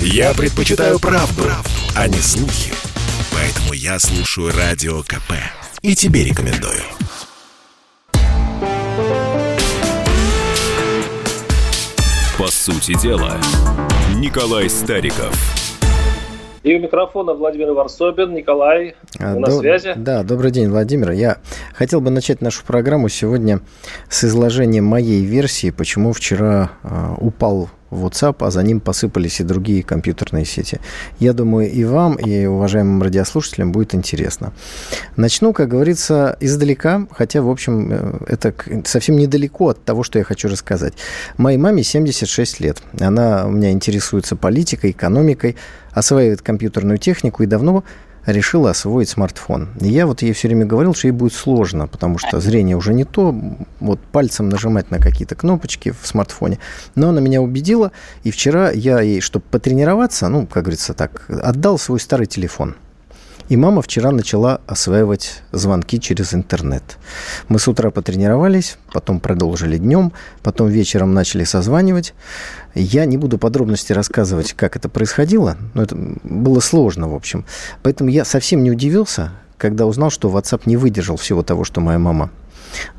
Я предпочитаю правду, правду, а не слухи. Поэтому я слушаю Радио КП. И тебе рекомендую. По сути дела, Николай Стариков. И у микрофона Владимир Варсобин. Николай, а, на до, связи? Да, добрый день, Владимир. Я хотел бы начать нашу программу сегодня с изложения моей версии, почему вчера э, упал WhatsApp, а за ним посыпались и другие компьютерные сети. Я думаю, и вам, и уважаемым радиослушателям будет интересно. Начну, как говорится, издалека, хотя, в общем, э, это совсем недалеко от того, что я хочу рассказать. Моей маме 76 лет. Она у меня интересуется политикой, экономикой, осваивает компьютерную технику и давно решила освоить смартфон. И я вот ей все время говорил, что ей будет сложно, потому что зрение уже не то, вот пальцем нажимать на какие-то кнопочки в смартфоне. Но она меня убедила, и вчера я ей, чтобы потренироваться, ну, как говорится так, отдал свой старый телефон – и мама вчера начала осваивать звонки через интернет. Мы с утра потренировались, потом продолжили днем, потом вечером начали созванивать. Я не буду подробности рассказывать, как это происходило, но это было сложно, в общем. Поэтому я совсем не удивился, когда узнал, что WhatsApp не выдержал всего того, что моя мама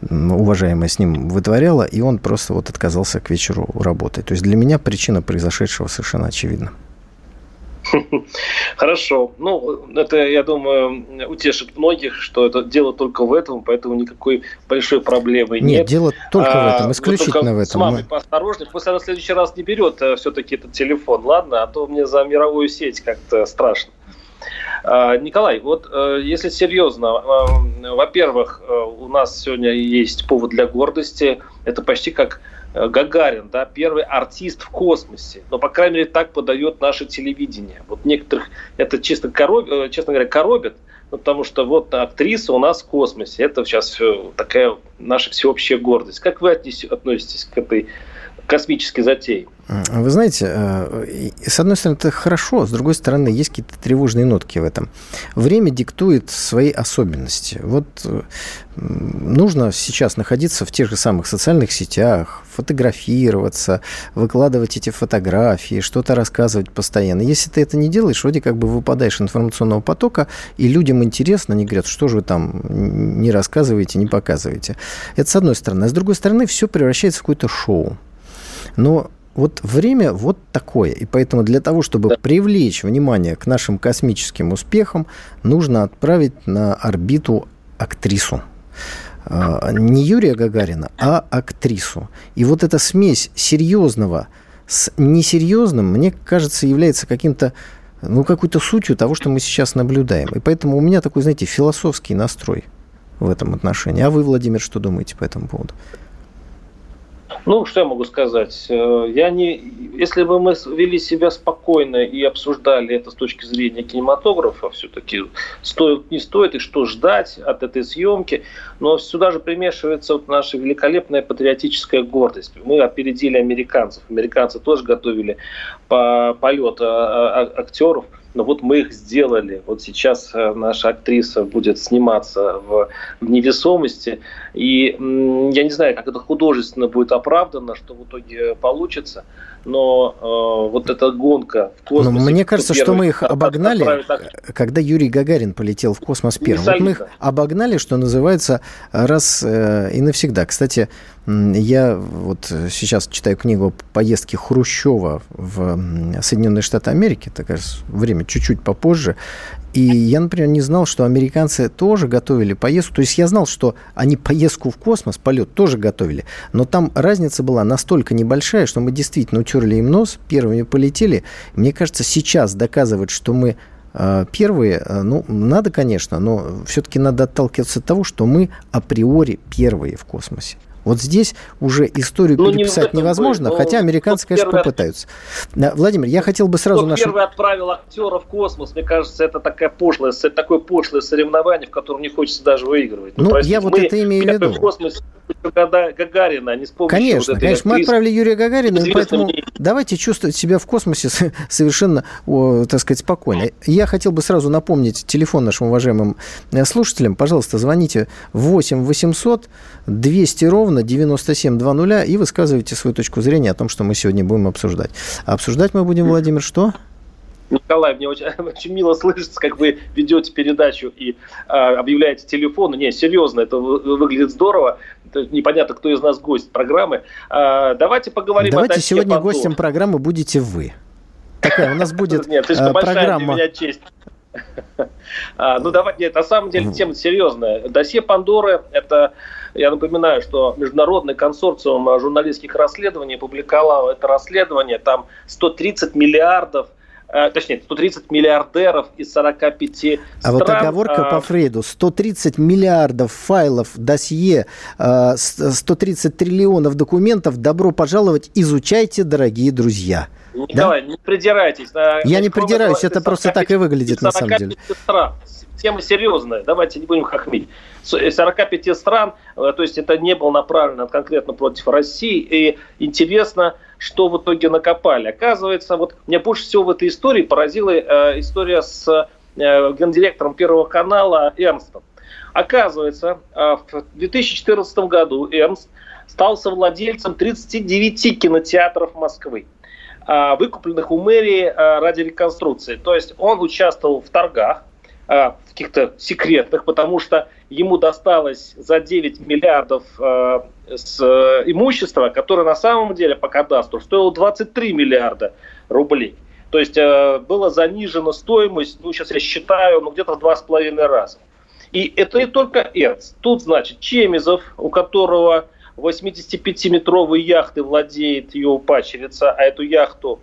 уважаемая с ним вытворяла, и он просто вот отказался к вечеру работать. То есть для меня причина произошедшего совершенно очевидна. Хорошо. Ну, это, я думаю, утешит многих, что это дело только в этом, поэтому никакой большой проблемы нет. Нет, дело только а, в этом, исключительно в этом. С мамой мы... поосторожнее. Пусть она в следующий раз не берет э, все-таки этот телефон, ладно? А то мне за мировую сеть как-то страшно. А, Николай, вот э, если серьезно, э, во-первых, у нас сегодня есть повод для гордости. Это почти как Э, Гагарин, да, первый артист в космосе. Но, по крайней мере, так подает наше телевидение. Вот некоторых это чисто, короб, э, честно говоря, коробит, потому что вот актриса у нас в космосе. Это сейчас такая наша всеобщая гордость. Как вы относитесь к этой космической затеи? Вы знаете, э, с одной стороны, это хорошо, с другой стороны, есть какие-то тревожные нотки в этом. Время диктует свои особенности. Вот э, нужно сейчас находиться в тех же самых социальных сетях, фотографироваться, выкладывать эти фотографии, что-то рассказывать постоянно. Если ты это не делаешь, вроде как бы выпадаешь информационного потока, и людям интересно, они говорят, что же вы там не рассказываете, не показываете. Это с одной стороны. А с другой стороны, все превращается в какое-то шоу. Но вот время вот такое. И поэтому для того, чтобы да. привлечь внимание к нашим космическим успехам, нужно отправить на орбиту актрису. А, не Юрия Гагарина, а актрису. И вот эта смесь серьезного с несерьезным, мне кажется, является каким-то ну, какой-то сутью того, что мы сейчас наблюдаем. И поэтому у меня такой, знаете, философский настрой в этом отношении. А вы, Владимир, что думаете по этому поводу? Ну, что я могу сказать? Э, я не, если бы мы вели себя спокойно и обсуждали это с точки зрения кинематографа, все-таки стоит, не стоит и что ждать от этой съемки, но сюда же примешивается вот наша великолепная патриотическая гордость. Мы опередили американцев. Американцы тоже готовили по полет а, а, актеров но вот мы их сделали. Вот сейчас э, наша актриса будет сниматься в невесомости, и я не знаю, как это художественно будет оправдано, что в итоге получится, но э, вот эта гонка в космосе... Но мне кажется, что мы их обогнали, когда Юрий Гагарин полетел в космос первым. Вот мы их обогнали, что называется, раз э, и навсегда. Кстати, я вот сейчас читаю книгу «Поездки Хрущева в Соединенные Штаты Америки», такое время чуть-чуть попозже, и я, например, не знал, что американцы тоже готовили поездку. То есть я знал, что они поездку в космос, полет тоже готовили. Но там разница была настолько небольшая, что мы действительно утерли им нос, первыми полетели. Мне кажется, сейчас доказывать, что мы э, первые, э, ну, надо, конечно, но все-таки надо отталкиваться от того, что мы априори первые в космосе. Вот здесь уже историю ну, переписать не невозможно, был, хотя американцы, конечно, первый... попытаются. Владимир, я хотел бы сразу... Кто нашим... первый отправил актера в космос, мне кажется, это такая пошлое, такое пошлое соревнование, в котором не хочется даже выигрывать. Ну, ну простите, я вот это имею в виду. в Гагарина, а не с помощью Конечно, вот конечно. Мы отправили Юрия Гагарина, и поэтому мне. давайте чувствовать себя в космосе совершенно, так сказать, спокойно. Я хотел бы сразу напомнить телефон нашим уважаемым э, слушателям. Пожалуйста, звоните 8 800 200 ровно 9720 и высказывайте свою точку зрения о том, что мы сегодня будем обсуждать. А обсуждать мы будем, Владимир, что? Николай, мне очень, очень мило слышится, как вы ведете передачу и э, объявляете телефон. Не, серьезно, это выглядит здорово. Это непонятно, кто из нас гость программы. Э, давайте поговорим давайте о сегодня Пандор. гостем программы будете вы. Такая у нас будет Нет, большая программа. для меня честь. Ну, давайте, нет, на самом деле тема серьезная. Досье Пандоры – это, я напоминаю, что международный консорциум журналистских расследований опубликовал это расследование, там 130 миллиардов Э, точнее, 130 миллиардеров из 45 стран. А вот оговорка а... по Фрейду. 130 миллиардов файлов, досье, 130 э, триллионов документов. Добро пожаловать, изучайте, дорогие друзья. Николай, да? не придирайтесь. Я не придираюсь, это просто так и выглядит на самом деле. Стран. Тема серьезная, давайте не будем хохмить. 45 стран, э, то есть это не было направлено конкретно против России. И интересно, что в итоге накопали. Оказывается, вот меня больше всего в этой истории поразила э, история с э, гендиректором Первого канала Эрнстом. Оказывается, э, в 2014 году Эрнст стал совладельцем 39 кинотеатров Москвы, э, выкупленных у мэрии э, ради реконструкции. То есть он участвовал в торгах, э, каких-то секретных, потому что ему досталось за 9 миллиардов э, с э, имущества, которое на самом деле по кадастру стоило 23 миллиарда рублей. То есть э, была занижена стоимость, ну сейчас я считаю, ну где-то в два с половиной раза. И это не только Эрц. Тут, значит, Чемизов, у которого 85-метровой яхты владеет ее пачерица, а эту яхту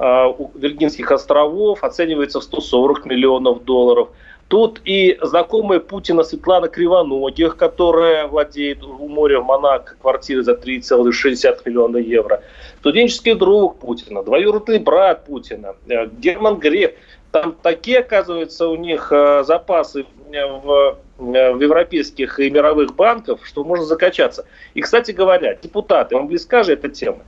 Виргинских островов оценивается в 140 миллионов долларов – Тут и знакомая Путина Светлана Кривоногих, которая владеет у моря в Монако квартирой за 3,60 миллиона евро. Студенческий друг Путина, двоюродный брат Путина, э, Герман Греф. Там такие, оказывается, у них э, запасы э, в, в европейских и мировых банках, что можно закачаться. И, кстати говоря, депутаты, вам близка же эта тема?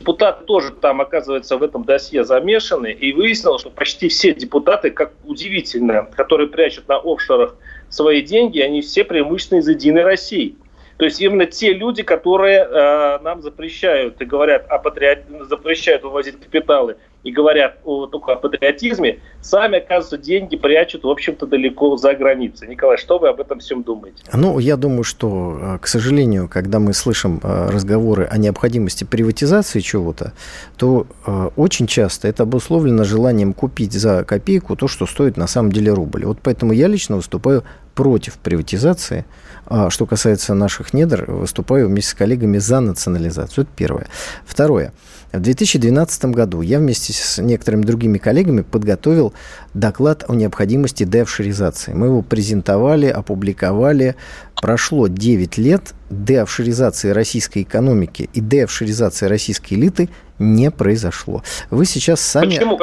Депутаты тоже там, оказывается, в этом досье замешаны, и выяснилось, что почти все депутаты, как удивительно, которые прячут на офшорах свои деньги, они все преимущественно из «Единой России». То есть именно те люди, которые э, нам запрещают и говорят о патриот... запрещают вывозить капиталы и говорят о, только о патриотизме, сами, оказывается, деньги прячут, в общем-то, далеко за границей. Николай, что вы об этом всем думаете? Ну, я думаю, что, э, к сожалению, когда мы слышим э, разговоры о необходимости приватизации чего-то, то э, очень часто это обусловлено желанием купить за копейку то, что стоит на самом деле рубль. Вот поэтому я лично выступаю против приватизации. А что касается наших недр, выступаю вместе с коллегами за национализацию. Это первое. Второе. В 2012 году я вместе с некоторыми другими коллегами подготовил доклад о необходимости деофшоризации. Мы его презентовали, опубликовали. Прошло 9 лет, деофшоризации российской экономики и деофшоризации российской элиты не произошло. Вы сейчас сами... Почему?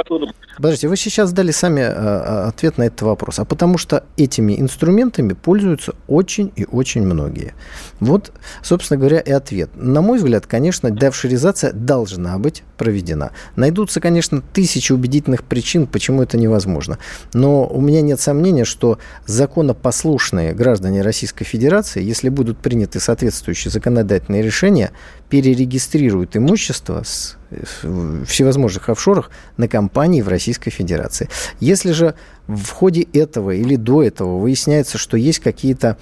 Подождите, вы сейчас дали сами э, ответ на этот вопрос. А потому что этими инструментами пользуются очень и очень многие. Вот, собственно говоря, и ответ. На мой взгляд, конечно, деофшоризация должна быть проведена. Найдутся, конечно, тысячи убедительных причин, почему это невозможно. Но у меня нет сомнения, что законопослушные граждане Российской Федерации, если будут приняты соответствующие законодательные решения, перерегистрируют имущество с всевозможных офшорах на компании в Российской Федерации. Если же в ходе этого или до этого выясняется, что есть какие-то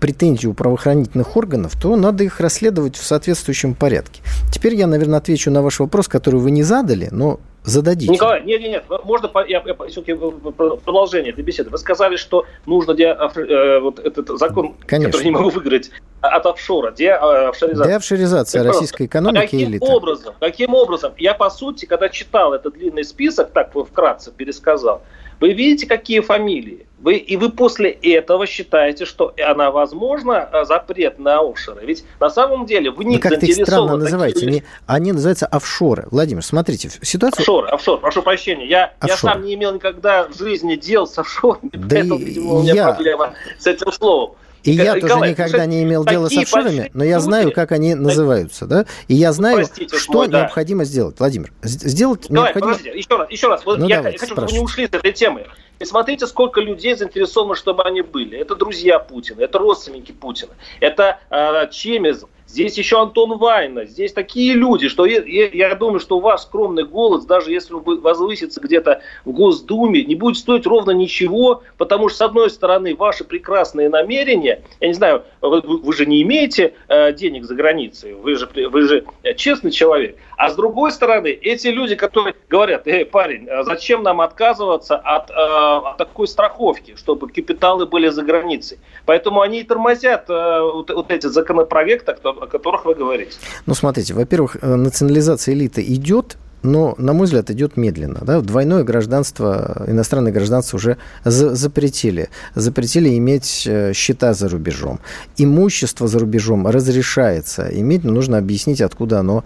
претензии у правоохранительных органов, то надо их расследовать в соответствующем порядке. Теперь я, наверное, отвечу на ваш вопрос, который вы не задали, но зададите. Николай, нет, нет, нет, можно я, я, все-таки продолжение этой беседы. Вы сказали, что нужно де, э, вот этот закон, Конечно. который не могу выиграть, от офшора, де, офшоризация. Деофшоризация российской экономики каким элиты. образом, каким образом, я по сути, когда читал этот длинный список, так вкратце пересказал, вы видите, какие фамилии? Вы, и вы после этого считаете, что она возможно э, запрет на офшоры. Ведь на самом деле в них Вы как-то их странно называете. Такие... Они, называются офшоры. Владимир, смотрите, ситуация... Офшоры, офшор, прошу прощения. Я, я сам не имел никогда в жизни дел с офшорами, да поэтому, видимо, у меня я... проблема с этим словом. И я Николай, тоже никогда не имел дела с офшорами, но я люди, знаю, как они называются, да? И я знаю, Простите, что мой, необходимо да. сделать. Владимир, сделать Николай, необходимо... Подождите, еще раз, еще раз. Вот ну, я давайте, хочу, чтобы вы не ушли с этой темы. И смотрите, сколько людей заинтересованы, чтобы они были. Это друзья Путина, это родственники Путина, это э, Чемезов, Здесь еще Антон Вайна, здесь такие люди, что я, я думаю, что ваш скромный голос, даже если он возвысится где-то в Госдуме, не будет стоить ровно ничего, потому что, с одной стороны, ваши прекрасные намерения, я не знаю, вы, вы же не имеете э, денег за границей, вы же, вы же честный человек, а с другой стороны, эти люди, которые говорят, эй, парень, а зачем нам отказываться от, э, от такой страховки, чтобы капиталы были за границей, поэтому они и тормозят э, вот, вот эти законопроекты, о которых вы говорите. Ну, смотрите, во-первых, э, национализация элиты идет, но, на мой взгляд, идет медленно. Да? Двойное гражданство, иностранное гражданство уже за запретили. Запретили иметь э, счета за рубежом. Имущество за рубежом разрешается иметь, но нужно объяснить, откуда оно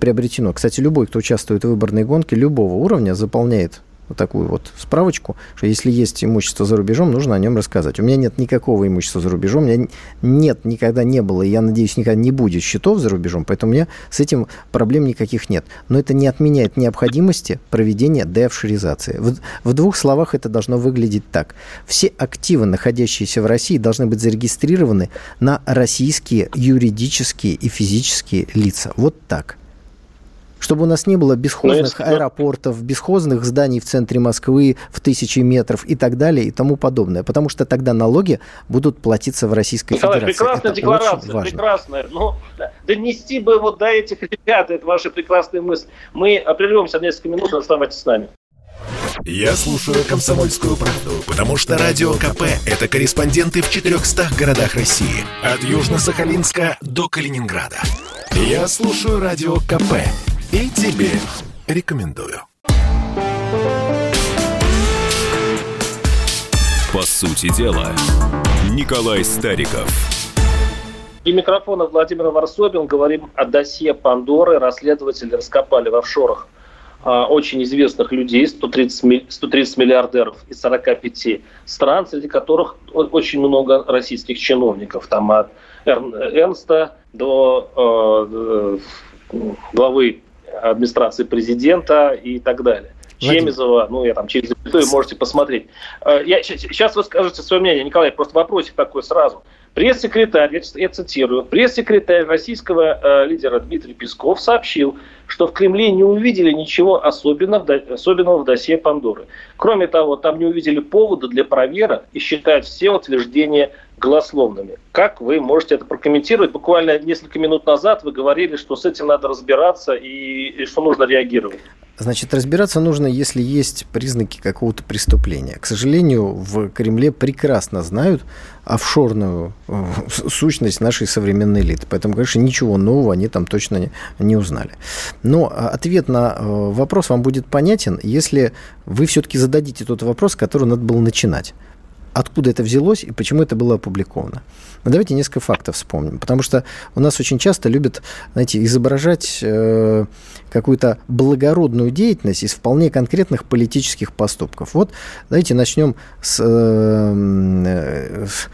приобретено. Кстати, любой, кто участвует в выборной гонке любого уровня, заполняет вот такую вот справочку, что если есть имущество за рубежом, нужно о нем рассказать. У меня нет никакого имущества за рубежом, у меня нет, никогда не было, и я надеюсь, никогда не будет счетов за рубежом, поэтому у меня с этим проблем никаких нет. Но это не отменяет необходимости проведения деофшоризации. В, в двух словах это должно выглядеть так. Все активы, находящиеся в России, должны быть зарегистрированы на российские юридические и физические лица. Вот так чтобы у нас не было бесхозных если... аэропортов, бесхозных зданий в центре Москвы в тысячи метров и так далее и тому подобное. Потому что тогда налоги будут платиться в Российской Николай, Федерации. Прекрасная это декларация, прекрасная. Но донести бы вот до этих ребят, это ваши прекрасные мысли. Мы прервемся несколько минут, оставайтесь с нами. Я слушаю «Комсомольскую правду», потому что «Радио КП» — это корреспонденты в 400 городах России. От Южно-Сахалинска до Калининграда. Я слушаю «Радио КП» И тебе рекомендую. По сути дела, Николай Стариков. И микрофона Владимир Варсобин. Говорим о досье Пандоры. Расследователи раскопали в офшорах а, очень известных людей, 130, 130 миллиардеров из 45 стран, среди которых очень много российских чиновников. Там от Эрнста до э, главы администрации президента и так далее. Владимир. Чемизова, ну, я там через запятую можете посмотреть. Э, я, сейчас вы скажете свое мнение, Николай, просто вопросик такой сразу. Пресс-секретарь, я, я цитирую, пресс-секретарь российского э, лидера Дмитрий Песков сообщил, что в Кремле не увидели ничего особенного, особенного в досье Пандоры. Кроме того, там не увидели повода для проверок и считают все утверждения голословными. Как вы можете это прокомментировать? Буквально несколько минут назад вы говорили, что с этим надо разбираться и, и что нужно реагировать. Значит, разбираться нужно, если есть признаки какого-то преступления. К сожалению, в Кремле прекрасно знают офшорную э, сущность нашей современной элиты. Поэтому, конечно, ничего нового они там точно не, не узнали. Но а, ответ на э, вопрос вам будет понятен, если вы все-таки зададите тот вопрос, который надо было начинать откуда это взялось и почему это было опубликовано. Но давайте несколько фактов вспомним, потому что у нас очень часто любят, знаете, изображать э, какую-то благородную деятельность из вполне конкретных политических поступков. Вот давайте начнем с, э, с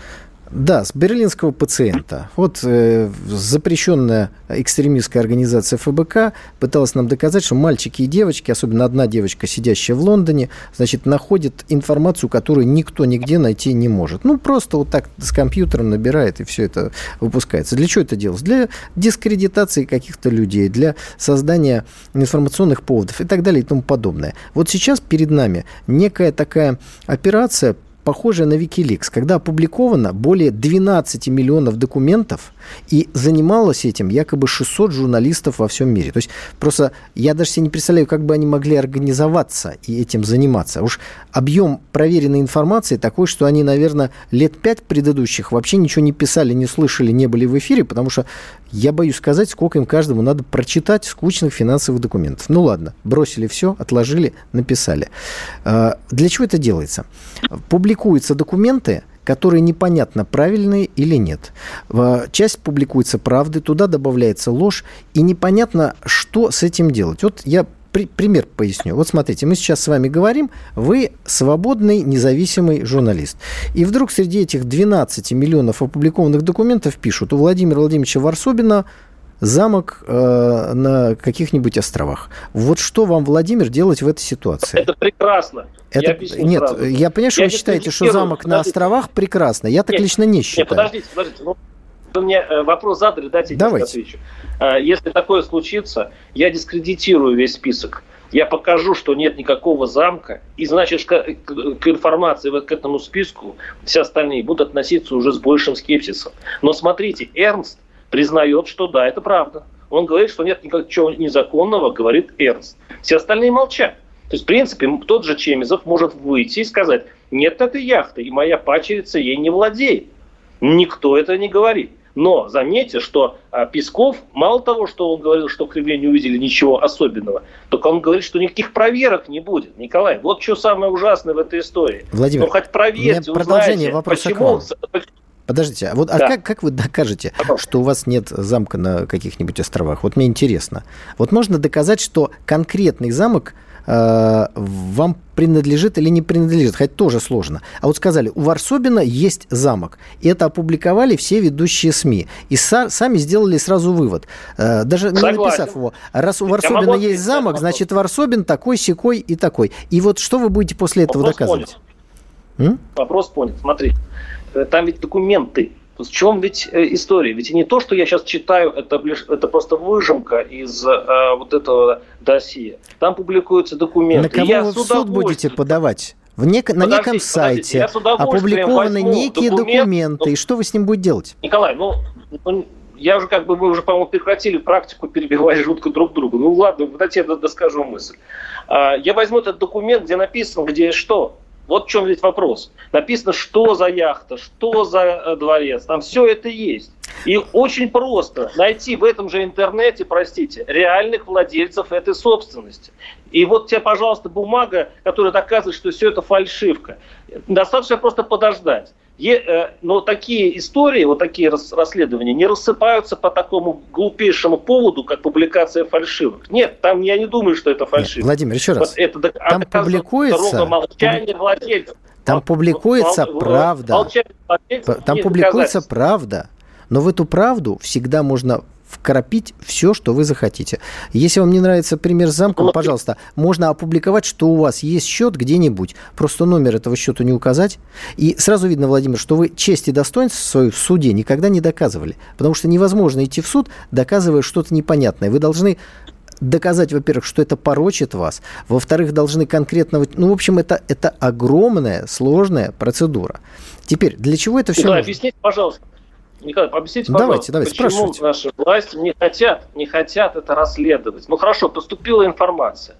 да, с берлинского пациента. Вот э, запрещенная экстремистская организация ФБК пыталась нам доказать, что мальчики и девочки, особенно одна девочка, сидящая в Лондоне, значит, находят информацию, которую никто нигде найти не может. Ну, просто вот так с компьютером набирает, и все это выпускается. Для чего это делалось? Для дискредитации каких-то людей, для создания информационных поводов и так далее и тому подобное. Вот сейчас перед нами некая такая операция похожая на Wikileaks, когда опубликовано более 12 миллионов документов, и занималось этим якобы 600 журналистов во всем мире. То есть просто я даже себе не представляю, как бы они могли организоваться и этим заниматься. Уж объем проверенной информации такой, что они, наверное, лет пять предыдущих вообще ничего не писали, не слышали, не были в эфире, потому что я боюсь сказать, сколько им каждому надо прочитать скучных финансовых документов. Ну ладно, бросили все, отложили, написали. А, для чего это делается? Публикуются документы, которые непонятно, правильные или нет. Часть публикуется правды, туда добавляется ложь, и непонятно, что с этим делать. Вот я при, пример поясню. Вот смотрите, мы сейчас с вами говорим, вы свободный, независимый журналист. И вдруг среди этих 12 миллионов опубликованных документов пишут, у Владимира Владимировича Варсобина замок э, на каких-нибудь островах. Вот что вам, Владимир, делать в этой ситуации? Это прекрасно. Это, я нет, сразу. я понимаю, что я вы считаете, что замок подождите. на островах прекрасно. Я так нет, лично не считаю. Нет, подождите, подождите. Ну, вы мне э, вопрос задали, дайте я отвечу. Э, если такое случится, я дискредитирую весь список. Я покажу, что нет никакого замка, и значит, к, к информации, к этому списку все остальные будут относиться уже с большим скепсисом. Но смотрите, Эрнст признает, что да, это правда. Он говорит, что нет ничего незаконного, говорит Эрнст. Все остальные молчат. То есть, в принципе, тот же Чемизов может выйти и сказать, нет этой яхты, и моя пачерица ей не владеет. Никто это не говорит. Но заметьте, что а, Песков, мало того, что он говорил, что в Кремле не увидели ничего особенного, только он говорит, что никаких проверок не будет. Николай, вот что самое ужасное в этой истории. Владимир, ну, хоть проверьте, продолжение вопроса почему... Подождите, а вот а да. а как, как вы докажете, Потом. что у вас нет замка на каких-нибудь островах? Вот мне интересно. Вот можно доказать, что конкретный замок э, вам принадлежит или не принадлежит, хотя тоже сложно. А вот сказали, у Варсобина есть замок. И это опубликовали все ведущие СМИ. И са- сами сделали сразу вывод. Э, даже не написав его. Раз у Варсобина есть замок, значит Варсобин такой, секой и такой. И вот что вы будете после этого Вопрос доказывать? Понят. Вопрос понят. Смотри. Э, там ведь документы. В чем ведь э, история? Ведь не то, что я сейчас читаю, это, это просто выжимка из э, вот этого досье. Там публикуются документы. На кого я вы в суд будете подавать? В нек... на неком сайте опубликованы некие документ, документы. Ну, и что вы с ним будете делать? Николай, ну, ну я уже как бы, мы уже, по-моему, прекратили практику перебивать жутко друг друга. Ну ладно, дайте я доскажу мысль. А, я возьму этот документ, где написано, где что. Вот в чем ведь вопрос. Написано, что за яхта, что за э, дворец. Там все это есть. И очень просто найти в этом же интернете, простите, реальных владельцев этой собственности. И вот тебе, пожалуйста, бумага, которая доказывает, что все это фальшивка. Достаточно просто подождать. Э, но такие истории, вот такие расследования не рассыпаются по такому глупейшему поводу, как публикация фальшивок. Нет, там я не думаю, что это фальшивка. Нет, Владимир, еще раз. Это, там публикуется... Молчание. Там публикуется правда. Там публикуется правда. Но в эту правду всегда можно вкрапить все, что вы захотите. Если вам не нравится пример с замком, пожалуйста, можно опубликовать, что у вас есть счет где-нибудь, просто номер этого счета не указать. И сразу видно, Владимир, что вы честь и достоинство свою в суде никогда не доказывали. Потому что невозможно идти в суд, доказывая что-то непонятное. Вы должны доказать, во-первых, что это порочит вас, во-вторых, должны конкретно... Ну, в общем, это, это огромная, сложная процедура. Теперь, для чего это все Николай, нужно? объясните, пожалуйста, Николай, объясните, давайте, давайте, почему наши власти не хотят, не хотят это расследовать? Ну хорошо, поступила информация.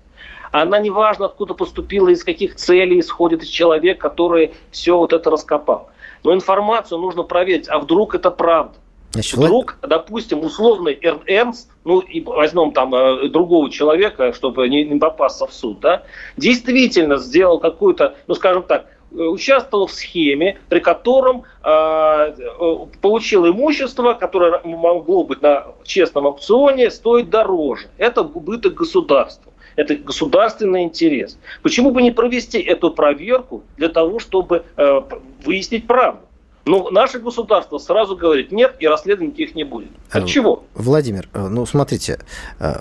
Она не важно, откуда поступила, из каких целей исходит из человека, который все вот это раскопал. Но информацию нужно проверить, а вдруг это правда? Значит, Вдруг, Влад... допустим, условный Эрнст, ну и возьмем там э, другого человека, чтобы не, не попасться в суд, да, действительно сделал какую-то, ну скажем так, участвовал в схеме, при котором э, получил имущество, которое могло быть на честном аукционе, стоить дороже. Это убыток государству. Это государственный интерес. Почему бы не провести эту проверку для того, чтобы э, выяснить правду? Ну, наше государство сразу говорит нет, и расследований никаких не будет. От э, чего? Владимир, э, ну смотрите, э,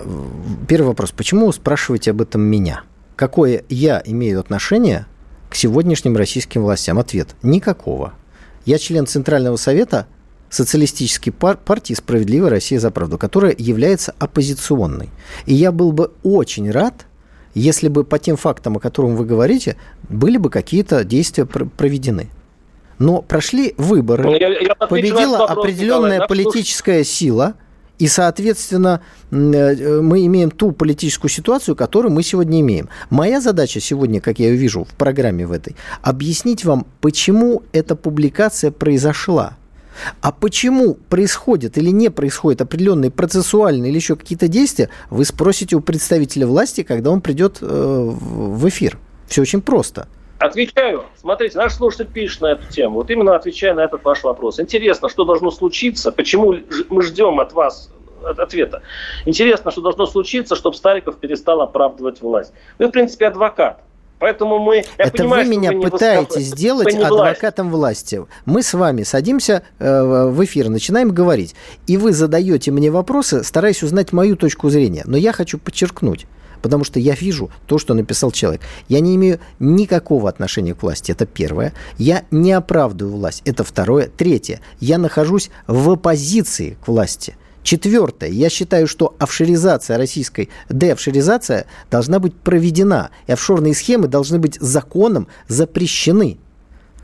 первый вопрос. Почему вы спрашиваете об этом меня? Какое я имею отношение к сегодняшним российским властям? Ответ – никакого. Я член Центрального совета социалистической пар- партии «Справедливая Россия за правду», которая является оппозиционной. И я был бы очень рад, если бы по тем фактам, о которых вы говорите, были бы какие-то действия пр- проведены. Но прошли выборы, ну, я, я победила вопрос, определенная Николай, политическая сила – и, соответственно, э, мы имеем ту политическую ситуацию, которую мы сегодня имеем. Моя задача сегодня, как я ее вижу в программе в этой, объяснить вам, почему эта публикация произошла. А почему происходит или не происходит определенные процессуальные или еще какие-то действия, вы спросите у представителя власти, когда он придет э, в эфир. Все очень просто. Отвечаю. Смотрите, наш слушатель пишет на эту тему. Вот именно отвечая на этот ваш вопрос. Интересно, что должно случиться? Почему мы ждем от вас ответа. Интересно, что должно случиться, чтобы Стариков перестал оправдывать власть. Вы, в принципе, адвокат. Поэтому мы... Я Это понимаю, вы меня вы пытаетесь сделать вы адвокатом власти. Мы с вами садимся э, в эфир, начинаем говорить, и вы задаете мне вопросы, стараясь узнать мою точку зрения. Но я хочу подчеркнуть, потому что я вижу то, что написал человек. Я не имею никакого отношения к власти, это первое. Я не оправдываю власть, это второе. Третье, я нахожусь в оппозиции к власти. Четвертое. Я считаю, что офшоризация российской, деофшоризация должна быть проведена. И офшорные схемы должны быть законом запрещены.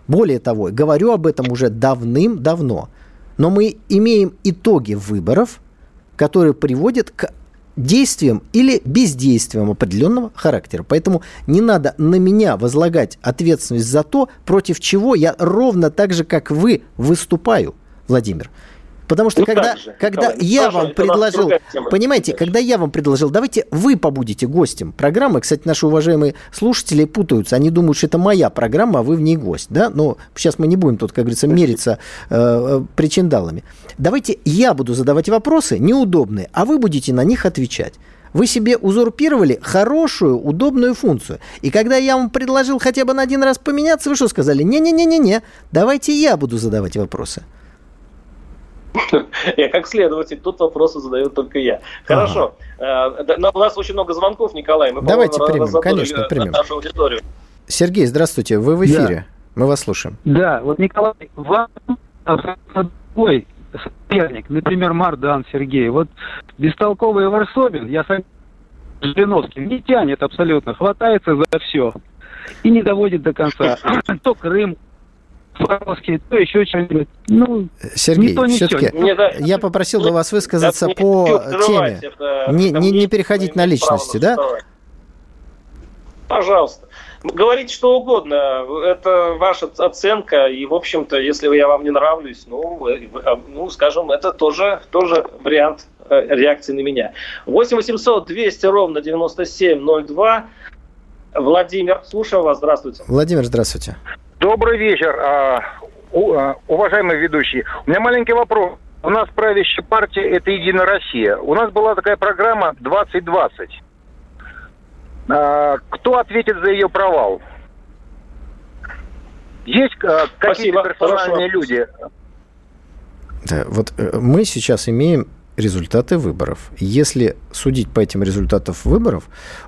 Более того, говорю об этом уже давным-давно. Но мы имеем итоги выборов, которые приводят к действиям или бездействиям определенного характера. Поэтому не надо на меня возлагать ответственность за то, против чего я ровно так же, как вы, выступаю, Владимир. Потому что Ну, когда, же, когда Николай, я вам предложил, понимаете, когда я вам предложил, давайте вы побудете гостем программы. Кстати, наши уважаемые слушатели путаются. Они думают, что это моя программа, а вы в ней гость. Да? Но сейчас мы не будем тут, как говорится, мериться э, э, причиндалами. Давайте я буду задавать вопросы неудобные, а вы будете на них отвечать. Вы себе узурпировали хорошую, удобную функцию. И когда я вам предложил хотя бы на один раз поменяться, вы что сказали? Не-не-не-не-не, давайте я буду задавать вопросы. Я как следователь, тут вопросы задаю только я. Хорошо. Э, У нас очень много звонков, Николай. Мы, Давайте примем, конечно, примем. нашу аудиторию. Сергей, здравствуйте, вы в эфире. Мы вас слушаем. Да, вот Николай, вам другой соперник, например, Мардан Сергей. Вот бестолковый Варсобин, я сам Жириновский, не тянет абсолютно, хватается за все и не доводит до конца. То Крым, Фаровский, то еще что-нибудь. Ну, Сергей, Не то, не все-таки да- я попросил бы вас высказаться Да, по не теме. это. Не- не- не переходить на личности, да? Пожалуйста. Говорите что угодно. Это ваша оценка. И, в общем-то, если я вам не нравлюсь, ну, вы- ну скажем, это тоже, тоже вариант э, реакции на меня. 8 800 200 ровно 9702. Владимир, слушаю вас. Здравствуйте. Владимир, здравствуйте. Добрый вечер, а, а, уважаемый ведущий. У меня маленький вопрос. У нас правящая партия – это «Единая Россия». У нас была такая программа «2020». А, Кто ответит за ее провал? Есть какие-то персональные Хорошо. люди? Да, вот э, мы сейчас имеем результаты выборов. Если судить по этим результатам выборов,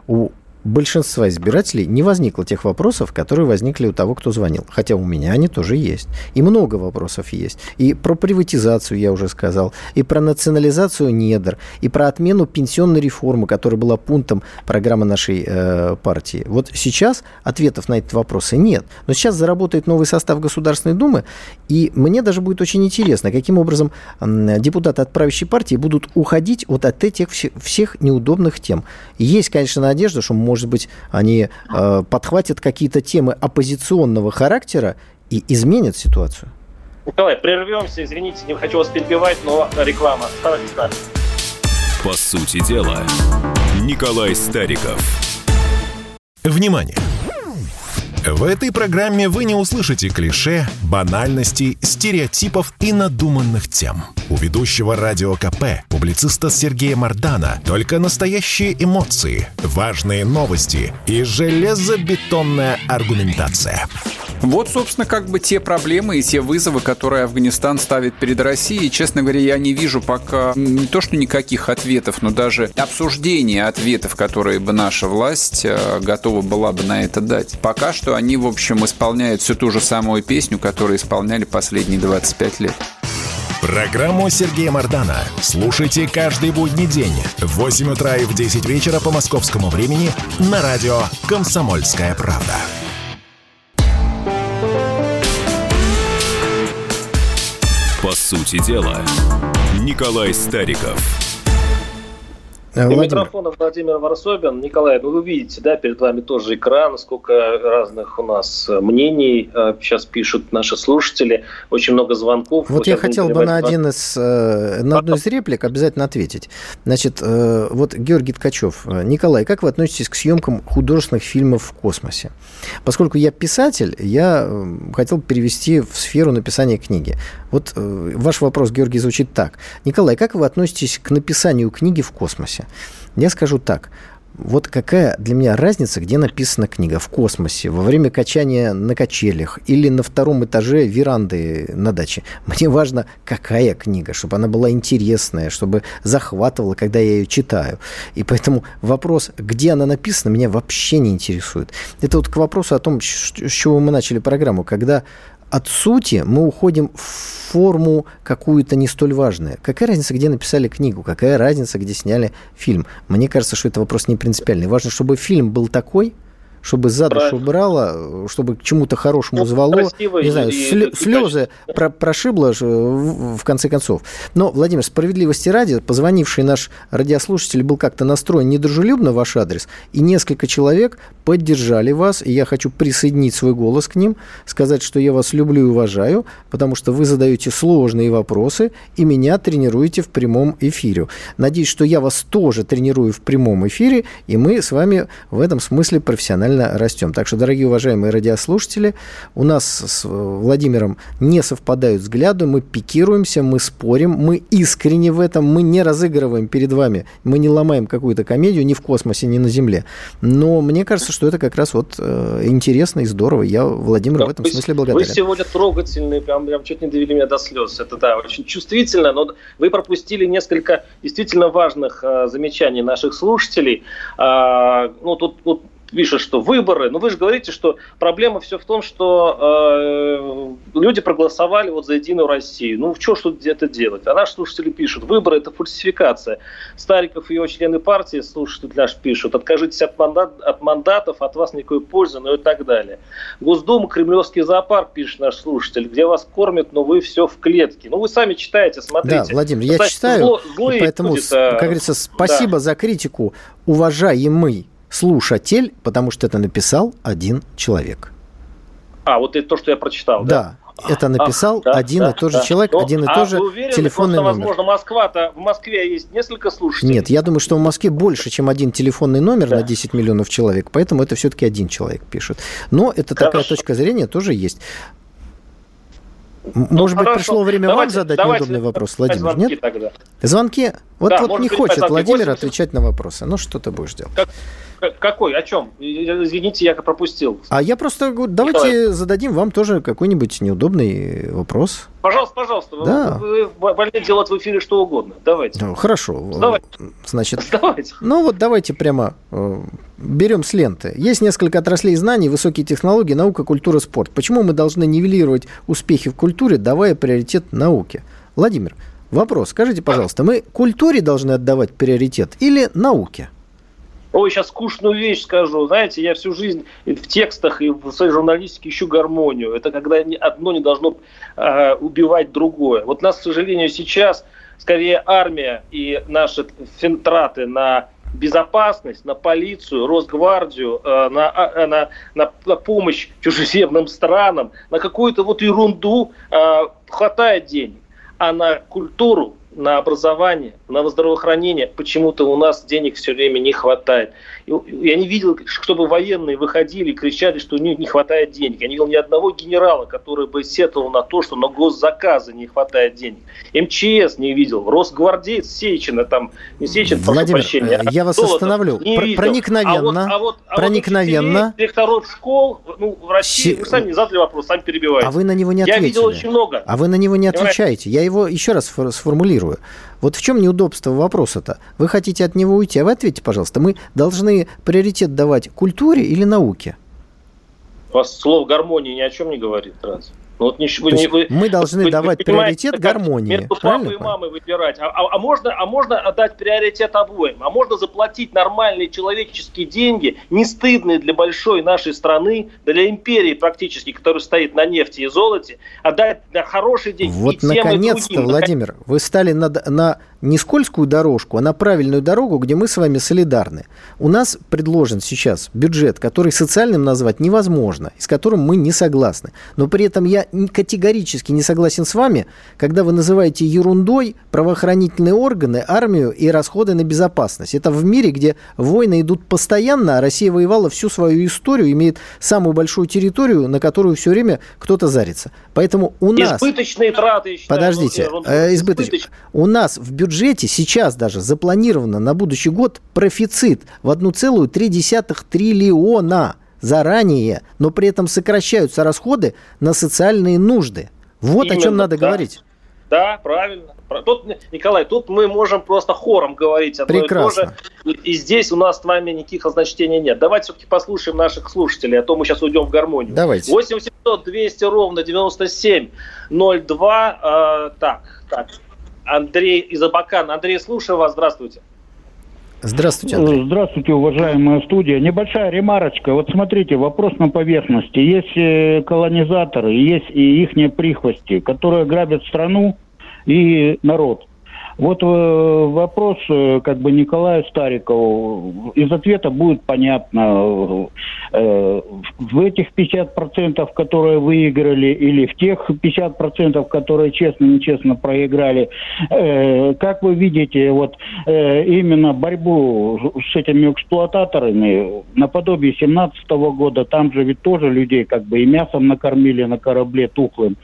у большинства избирателей не возникло тех вопросов, которые возникли у того, кто звонил. Хотя у меня они тоже есть. И много вопросов есть. И про приватизацию я уже сказал, и про национализацию недр, и про отмену пенсионной реформы, которая была пунктом программы нашей э, партии. Вот сейчас ответов на эти вопросы нет. Но сейчас заработает новый состав Государственной Думы, и мне даже будет очень интересно, каким образом м, депутаты от правящей партии будут уходить вот от этих все- всех неудобных тем. Есть, конечно, надежда, что, может быть, они э, подхватят какие-то темы оппозиционного характера и изменят ситуацию. Николай, прервемся. Извините, не хочу вас перебивать, но реклама. Оставайтесь с нами. По сути дела, Николай Стариков. Внимание! В этой программе вы не услышите клише, банальностей, стереотипов и надуманных тем. У ведущего радио КП, публициста Сергея Мардана, только настоящие эмоции, важные новости и железобетонная аргументация. Вот, собственно, как бы те проблемы и те вызовы, которые Афганистан ставит перед Россией. Честно говоря, я не вижу пока не то, что никаких ответов, но даже обсуждения ответов, которые бы наша власть э, готова была бы на это дать. Пока что они, в общем, исполняют всю ту же самую песню, которую исполняли последние 25 лет. Программу Сергея Мардана слушайте каждый будний день в 8 утра и в 10 вечера по московскому времени на радио «Комсомольская правда». По сути дела, Николай Стариков. Э, У микрофона Владимир Варсобин. Николай, ну вы видите, да, перед вами тоже экран, сколько разных у нас э, мнений сейчас пишут наши слушатели, очень много звонков. Вот, вот я хотел бы на, один из, на одну из реплик обязательно ответить. Значит, вот Георгий Ткачев. Николай, как вы относитесь к съемкам художественных фильмов в космосе? Поскольку я писатель, я хотел перевести в сферу написания книги. Вот ваш вопрос, Георгий, звучит так. Николай, как вы относитесь к написанию книги в космосе? Я скажу так. Вот какая для меня разница, где написана книга? В космосе, во время качания на качелях или на втором этаже веранды на даче. Мне важно, какая книга, чтобы она была интересная, чтобы захватывала, когда я ее читаю. И поэтому вопрос, где она написана, меня вообще не интересует. Это вот к вопросу о том, с чего мы начали программу, когда от сути мы уходим в форму какую-то не столь важную. Какая разница, где написали книгу? Какая разница, где сняли фильм? Мне кажется, что это вопрос не принципиальный. Важно, чтобы фильм был такой, чтобы за душу брало, чтобы к чему-то хорошему ну, звало, не знаю, и, слезы про прошибло в, в конце концов. Но, Владимир, справедливости ради, позвонивший наш радиослушатель был как-то настроен недружелюбно в ваш адрес, и несколько человек поддержали вас, и я хочу присоединить свой голос к ним, сказать, что я вас люблю и уважаю, потому что вы задаете сложные вопросы и меня тренируете в прямом эфире. Надеюсь, что я вас тоже тренирую в прямом эфире, и мы с вами в этом смысле профессионально растем. Так что, дорогие уважаемые радиослушатели, у нас с Владимиром не совпадают взгляды, мы пикируемся, мы спорим, мы искренне в этом, мы не разыгрываем перед вами, мы не ломаем какую-то комедию ни в космосе, ни на Земле. Но мне кажется, что это как раз вот э, интересно и здорово. Я Владимиру да, в этом вы, смысле благодарен. Вы сегодня трогательные, прям, прям чуть не довели меня до слез. Это да, очень чувствительно, но вы пропустили несколько действительно важных э, замечаний наших слушателей. Э, ну, тут, тут пишет, что выборы. Но вы же говорите, что проблема все в том, что э, люди проголосовали вот за Единую Россию. Ну, что что это делать? А наши слушатели пишут, выборы – это фальсификация. Стариков и его члены партии, слушатели наш пишут, откажитесь от, мандат, от мандатов, от вас никакой пользы, ну и так далее. Госдума, Кремлевский зоопарк, пишет наш слушатель, где вас кормят, но вы все в клетке. Ну, вы сами читаете, смотрите. Да, Владимир, я Кстати, читаю, зло, злые поэтому, будет, как говорится, спасибо да. за критику, уважаемый слушатель, потому что это написал один человек. А, вот это то, что я прочитал, да? Да. Это написал а, один да, и тот же да. человек, Но, один и а тот же уверены, телефонный просто, номер. Возможно, Москва-то в Москве есть несколько слушателей. Нет, я думаю, что в Москве больше, чем один телефонный номер да. на 10 миллионов человек, поэтому это все-таки один человек пишет. Но это Хорошо. такая точка зрения тоже есть. Ну, может ну, быть, пришло время давайте, вам задать давайте, неудобный вопрос, Владимир? Звонки нет? Тогда. Звонки? Вот, да, вот не хочет Владимир 80... отвечать на вопросы. Ну, что ты будешь делать? Как, какой? О чем? Извините, я пропустил. А я просто говорю, давайте Николай. зададим вам тоже какой-нибудь неудобный вопрос. Пожалуйста, пожалуйста. Да. Вы, вы вольны делать в эфире что угодно. Давайте. Ну, хорошо. Давайте. Значит, давайте. ну вот давайте прямо э, берем с ленты. Есть несколько отраслей знаний, высокие технологии, наука, культура, спорт. Почему мы должны нивелировать успехи в культуре, давая приоритет науке? Владимир, вопрос. Скажите, пожалуйста, мы культуре должны отдавать приоритет или науке? Ой, сейчас скучную вещь скажу. Знаете, я всю жизнь в текстах и в своей журналистике ищу гармонию. Это когда одно не должно э, убивать другое. Вот нас, к сожалению, сейчас скорее армия и наши финтраты на безопасность, на полицию, Росгвардию, э, на, э, на, на, на помощь чужеземным странам, на какую-то вот ерунду э, хватает денег. А на культуру, на образование, на здравоохранение почему-то у нас денег все время не хватает. Я не видел, чтобы военные выходили и кричали, что у них не хватает денег. Я не видел ни одного генерала, который бы сетовал на то, что на госзаказы не хватает денег. МЧС не видел, Росгвардеец Сечина, там, не Сечин, Владимир, прощения, а я вас остановлю. Не Пр- проникновенно, а вот, а вот, а проникновенно. Вот директоров школ ну, в России, Се... вы сами задали вопрос, сами перебиваете. А вы на него не ответили. Я видел очень много. А вы на него не отвечаете. Я его еще раз сформулирую. Вот в чем неудобство вопроса-то? Вы хотите от него уйти, а вы ответьте, пожалуйста, мы должны приоритет давать культуре или науке? У вас слово гармония ни о чем не говорит, раз. Ну, вот вы, не, вы, мы должны вы, давать вы приоритет гармонии. Между папой и мамой выбирать. А, а, а, можно, а можно отдать приоритет обоим. А можно заплатить нормальные человеческие деньги, не стыдные для большой нашей страны, для империи практически, которая стоит на нефти и золоте, отдать на хорошие деньги. Вот наконец-то, Владимир, вы стали на, на не скользкую дорожку, а на правильную дорогу, где мы с вами солидарны. У нас предложен сейчас бюджет, который социальным назвать невозможно, и с которым мы не согласны. Но при этом я категорически не согласен с вами, когда вы называете ерундой правоохранительные органы, армию и расходы на безопасность. Это в мире, где войны идут постоянно, а Россия воевала всю свою историю, имеет самую большую территорию, на которую все время кто-то зарится. Поэтому у нас... Избыточные траты, считаю, Подождите, э, избыточные. У нас в бюджете сейчас даже запланировано на будущий год профицит в 1,3 триллиона заранее, но при этом сокращаются расходы на социальные нужды. Вот Именно, о чем надо да. говорить. Да, правильно. Тут, Николай, тут мы можем просто хором говорить одно Прекрасно. и то же. И здесь у нас с вами никаких разночтений нет. Давайте все-таки послушаем наших слушателей, а то мы сейчас уйдем в гармонию. Давайте. 8 800 200 ровно 97 02. Э, так, так. Андрей из Абакана. Андрей, слушаю вас. Здравствуйте. Здравствуйте, Андрей. Здравствуйте, уважаемая студия. Небольшая ремарочка. Вот смотрите, вопрос на поверхности. Есть э, колонизаторы, есть и их прихвости, которые грабят страну и народ. Вот э, вопрос э, как бы Николаю Старикову. Из ответа будет понятно, э, в этих 50%, которые выиграли, или в тех 50%, которые честно-нечестно проиграли. Как вы видите, вот именно борьбу с этими эксплуататорами наподобие 17 года, там же ведь тоже людей как бы и мясом накормили на корабле тухлым.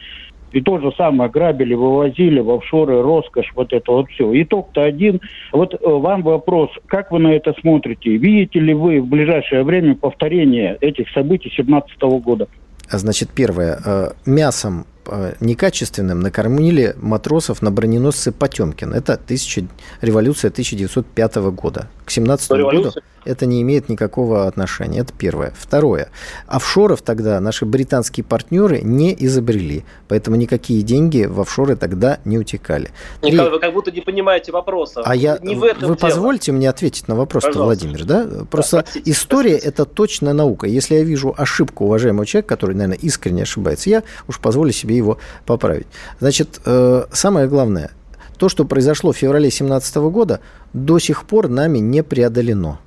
И то же самое грабили, вывозили в офшоры, роскошь, вот это вот все. Итог-то один. Вот э, вам вопрос, как вы на это смотрите? Видите ли вы в ближайшее время повторение этих событий 2017 года? Значит, первое. Э, мясом э, некачественным накормили матросов на броненосце Потемкин. Это тысяча, революция 1905 года. К 17 году это не имеет никакого отношения. Это первое. Второе. Офшоров тогда наши британские партнеры не изобрели. Поэтому никакие деньги в офшоры тогда не утекали. Николай, вы как будто не понимаете вопроса. А я, не в этом вы дело. позвольте мне ответить на вопрос, Владимир, да? Просто да, история – это точная наука. Если я вижу ошибку уважаемого человека, который, наверное, искренне ошибается, я уж позволю себе его поправить. Значит, э, самое главное, то, что произошло в феврале 2017 года, до сих пор нами не преодолено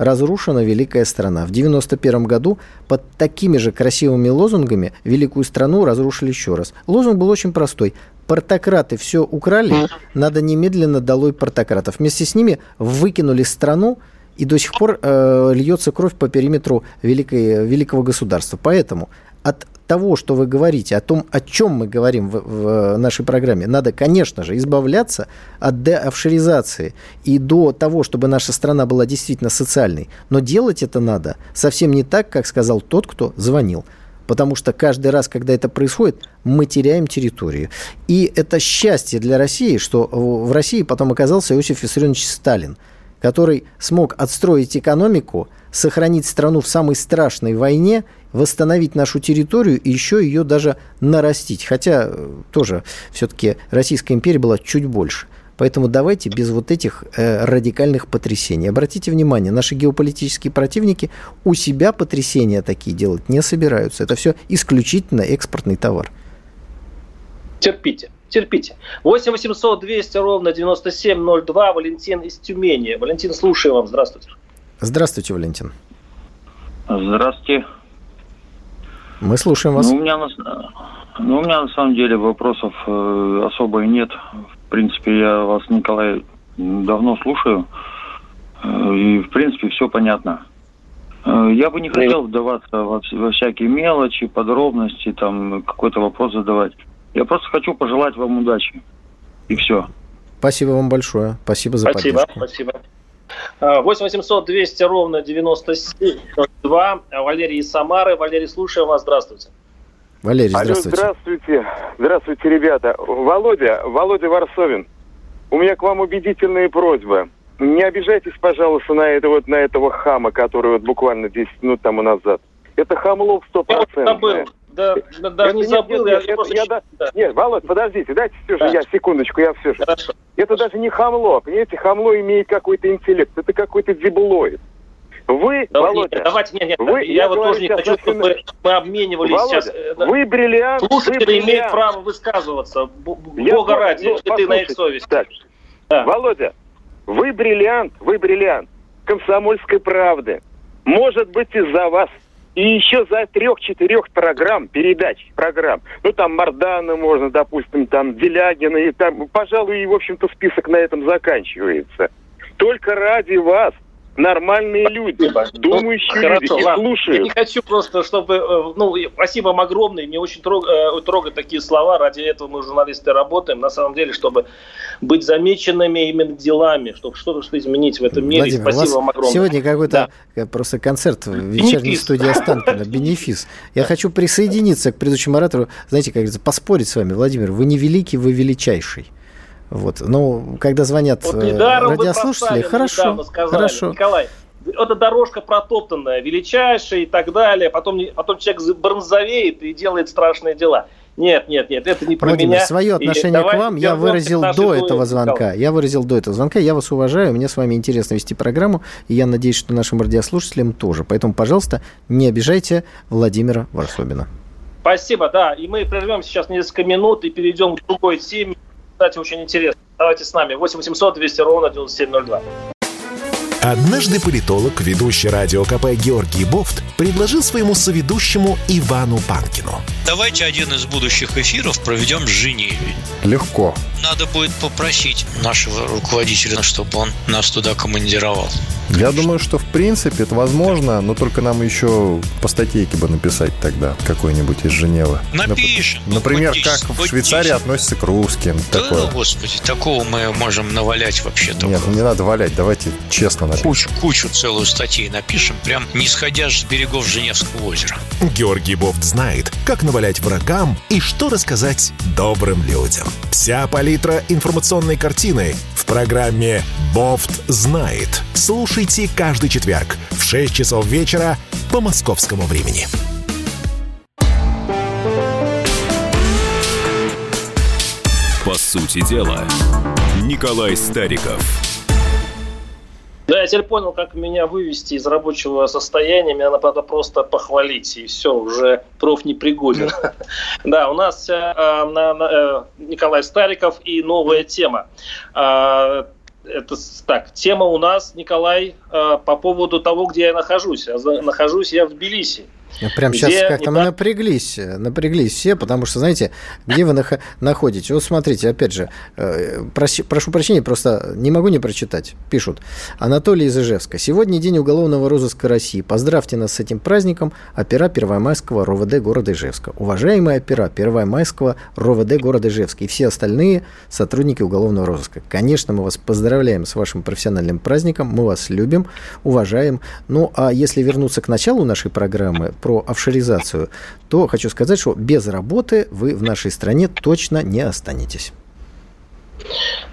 разрушена великая страна. В 1991 году под такими же красивыми лозунгами великую страну разрушили еще раз. Лозунг был очень простой. Портократы все украли, надо немедленно долой портократов. Вместе с ними выкинули страну, и до сих пор э, льется кровь по периметру великой, великого государства. Поэтому от того, что вы говорите, о том, о чем мы говорим в, в нашей программе, надо, конечно же, избавляться от деофшоризации и до того, чтобы наша страна была действительно социальной. Но делать это надо совсем не так, как сказал тот, кто звонил. Потому что каждый раз, когда это происходит, мы теряем территорию. И это счастье для России, что в России потом оказался Иосиф Виссарионович Сталин, который смог отстроить экономику, сохранить страну в самой страшной войне – восстановить нашу территорию и еще ее даже нарастить. Хотя э, тоже все-таки Российская империя была чуть больше. Поэтому давайте без вот этих э, радикальных потрясений. Обратите внимание, наши геополитические противники у себя потрясения такие делать не собираются. Это все исключительно экспортный товар. Терпите, терпите. 8 800 200 ровно 9702. Валентин из Тюмени. Валентин, слушаю вам. Здравствуйте. Здравствуйте, Валентин. Здравствуйте. Мы слушаем вас. Ну, у меня на, ну, у меня на самом деле вопросов э, особо и нет. В принципе, я вас, Николай, давно слушаю. Э, и, в принципе, все понятно. Э, я бы не хотел вдаваться во, во всякие мелочи, подробности, там, какой-то вопрос задавать. Я просто хочу пожелать вам удачи. И все. Спасибо вам большое. Спасибо за спасибо, поддержку. Спасибо. 8 800 200 ровно 9702. Валерий из Самары. Валерий, слушаю вас. Здравствуйте. Валерий, здравствуйте. Алло, здравствуйте. Здравствуйте, ребята. Володя, Володя Варсовин. У меня к вам убедительная просьба. Не обижайтесь, пожалуйста, на, это, вот, на этого хама, который вот буквально 10 минут тому назад. Это хамлов стопроцентное. Да, да, даже не забыл. Нет, я, нет, я, я, да. нет, Володь, подождите, дайте все же, да. я секундочку, я все же. Хорошо. Это даже не хамло, понимаете, хамло имеет какой-то интеллект, это какой-то дебилоид. Вы, да, Володя, нет, давайте, нет, нет, вы, я, я вот тоже не хочу, чтобы мы, мы обменивались Володя, сейчас. Э, вы бриллиант. Слушатели вы бриллиант. имеют право высказываться. Бога я, ради, ну, ты на их совесть. Так, Да. Володя, вы бриллиант, вы бриллиант комсомольской правды. Может быть, из-за вас и еще за трех-четырех программ, передач программ, ну там Мардана можно, допустим, там Делягина, и там, пожалуй, и, в общем-то, список на этом заканчивается. Только ради вас – нормальные люди, думающие ну, люди, хорошо, ладно. слушают. Я не хочу просто, чтобы... Э, ну, спасибо вам огромное, мне очень трог, э, трогают такие слова, ради этого мы, журналисты, работаем, на самом деле, чтобы быть замеченными именно делами, чтобы что-то что изменить в этом мире. Владимир, спасибо вам огромное. Сегодня какой-то да. просто концерт в вечерней Бенефис. студии Останкина, бенефис. Я хочу присоединиться к предыдущему оратору, знаете, как говорится, поспорить с вами, Владимир, вы не великий, вы величайший. Вот. Ну, когда звонят вот э, радиослушатели, хорошо, сказали, хорошо. Николай, эта дорожка протоптанная, величайшая и так далее. Потом, потом человек бронзовеет и делает страшные дела. Нет, нет, нет, это не про Владимир, меня. свое отношение к вам я выразил до этого звонка. Я выразил до этого звонка. Я вас уважаю, мне с вами интересно вести программу, и я надеюсь, что нашим радиослушателям тоже. Поэтому, пожалуйста, не обижайте Владимира Варсобина. Спасибо, да. И мы прервем сейчас несколько минут и перейдем к другой теме кстати, очень интересно. Давайте с нами. 8 800 200 ровно 9702. Однажды политолог, ведущий радио КП Георгий Бофт, предложил своему соведущему Ивану Панкину. Давайте один из будущих эфиров проведем с Женеве. Легко. Надо будет попросить нашего руководителя, чтобы он нас туда командировал. Я думаю, что в принципе это возможно, но только нам еще по статейке бы написать тогда какой-нибудь из Женевы. Напишем. Например, ну, как в Швейцарии относятся к русским. Да, такое. господи, такого мы можем навалять вообще только. Нет, ну не надо валять, давайте честно напишем. Кучу, кучу целую статей напишем, прям не сходя с берегов Женевского озера. Георгий Бофт знает, как навалять врагам и что рассказать добрым людям. Вся палитра информационной картины в программе «Бофт знает». Слушай слушайте каждый четверг в 6 часов вечера по московскому времени. По сути дела, Николай Стариков. Да, я теперь понял, как меня вывести из рабочего состояния. Меня надо просто похвалить, и все, уже проф непригоден. Да, у нас э, э, Николай Стариков и новая тема. А, это так, тема у нас, Николай, э, по поводу того, где я нахожусь. Нахожусь я в Тбилиси. Прям сейчас как-то мы напряглись, напряглись все, потому что, знаете, где вы нах- находитесь? Вот смотрите, опять же, э, проси, прошу прощения, просто не могу не прочитать. Пишут. Анатолий из Ижевска. Сегодня день уголовного розыска России. Поздравьте нас с этим праздником, опера Первомайского РОВД города Ижевска. Уважаемые опера Первомайского РОВД города Ижевска и все остальные сотрудники уголовного розыска. Конечно, мы вас поздравляем с вашим профессиональным праздником, мы вас любим, уважаем. Ну, а если вернуться к началу нашей программы, про офшоризацию, то хочу сказать, что без работы вы в нашей стране точно не останетесь.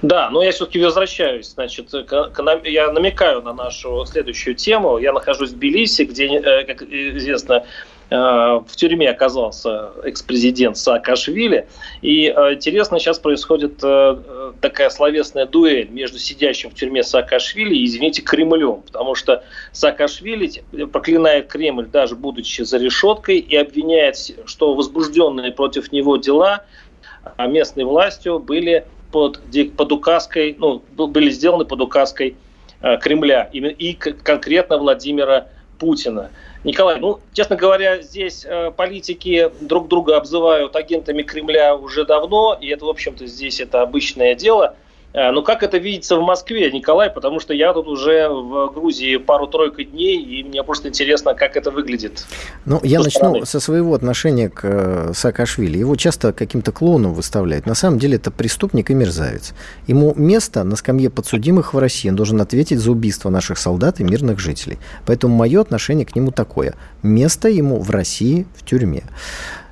Да, но я все-таки возвращаюсь. Значит, я намекаю на нашу следующую тему. Я нахожусь в Тбилиси, где, э, как известно, в тюрьме оказался экс-президент Саакашвили. И э, интересно, сейчас происходит э, такая словесная дуэль между сидящим в тюрьме Саакашвили и, извините, Кремлем. Потому что Саакашвили проклинает Кремль, даже будучи за решеткой, и обвиняет, что возбужденные против него дела местной властью были под, под указкой, ну, были сделаны под указкой Кремля и конкретно Владимира Путина. Николай, ну, честно говоря, здесь э, политики друг друга обзывают агентами Кремля уже давно, и это, в общем-то, здесь это обычное дело – Э, ну, как это видится в Москве, Николай? Потому что я тут уже в Грузии пару-тройку дней, и мне просто интересно, как это выглядит. Ну, я начну стороны. со своего отношения к э, Саакашвили. Его часто каким-то клоуном выставляют. На самом деле это преступник и мерзавец. Ему место на скамье подсудимых в России. Он должен ответить за убийство наших солдат и мирных жителей. Поэтому мое отношение к нему такое. Место ему в России в тюрьме.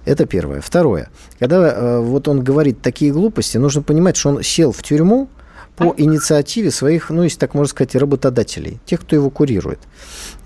Это первое. Второе. Когда э, вот он говорит такие глупости, нужно понимать, что он сел в тюрьму по инициативе своих, ну, если так можно сказать, работодателей, тех, кто его курирует.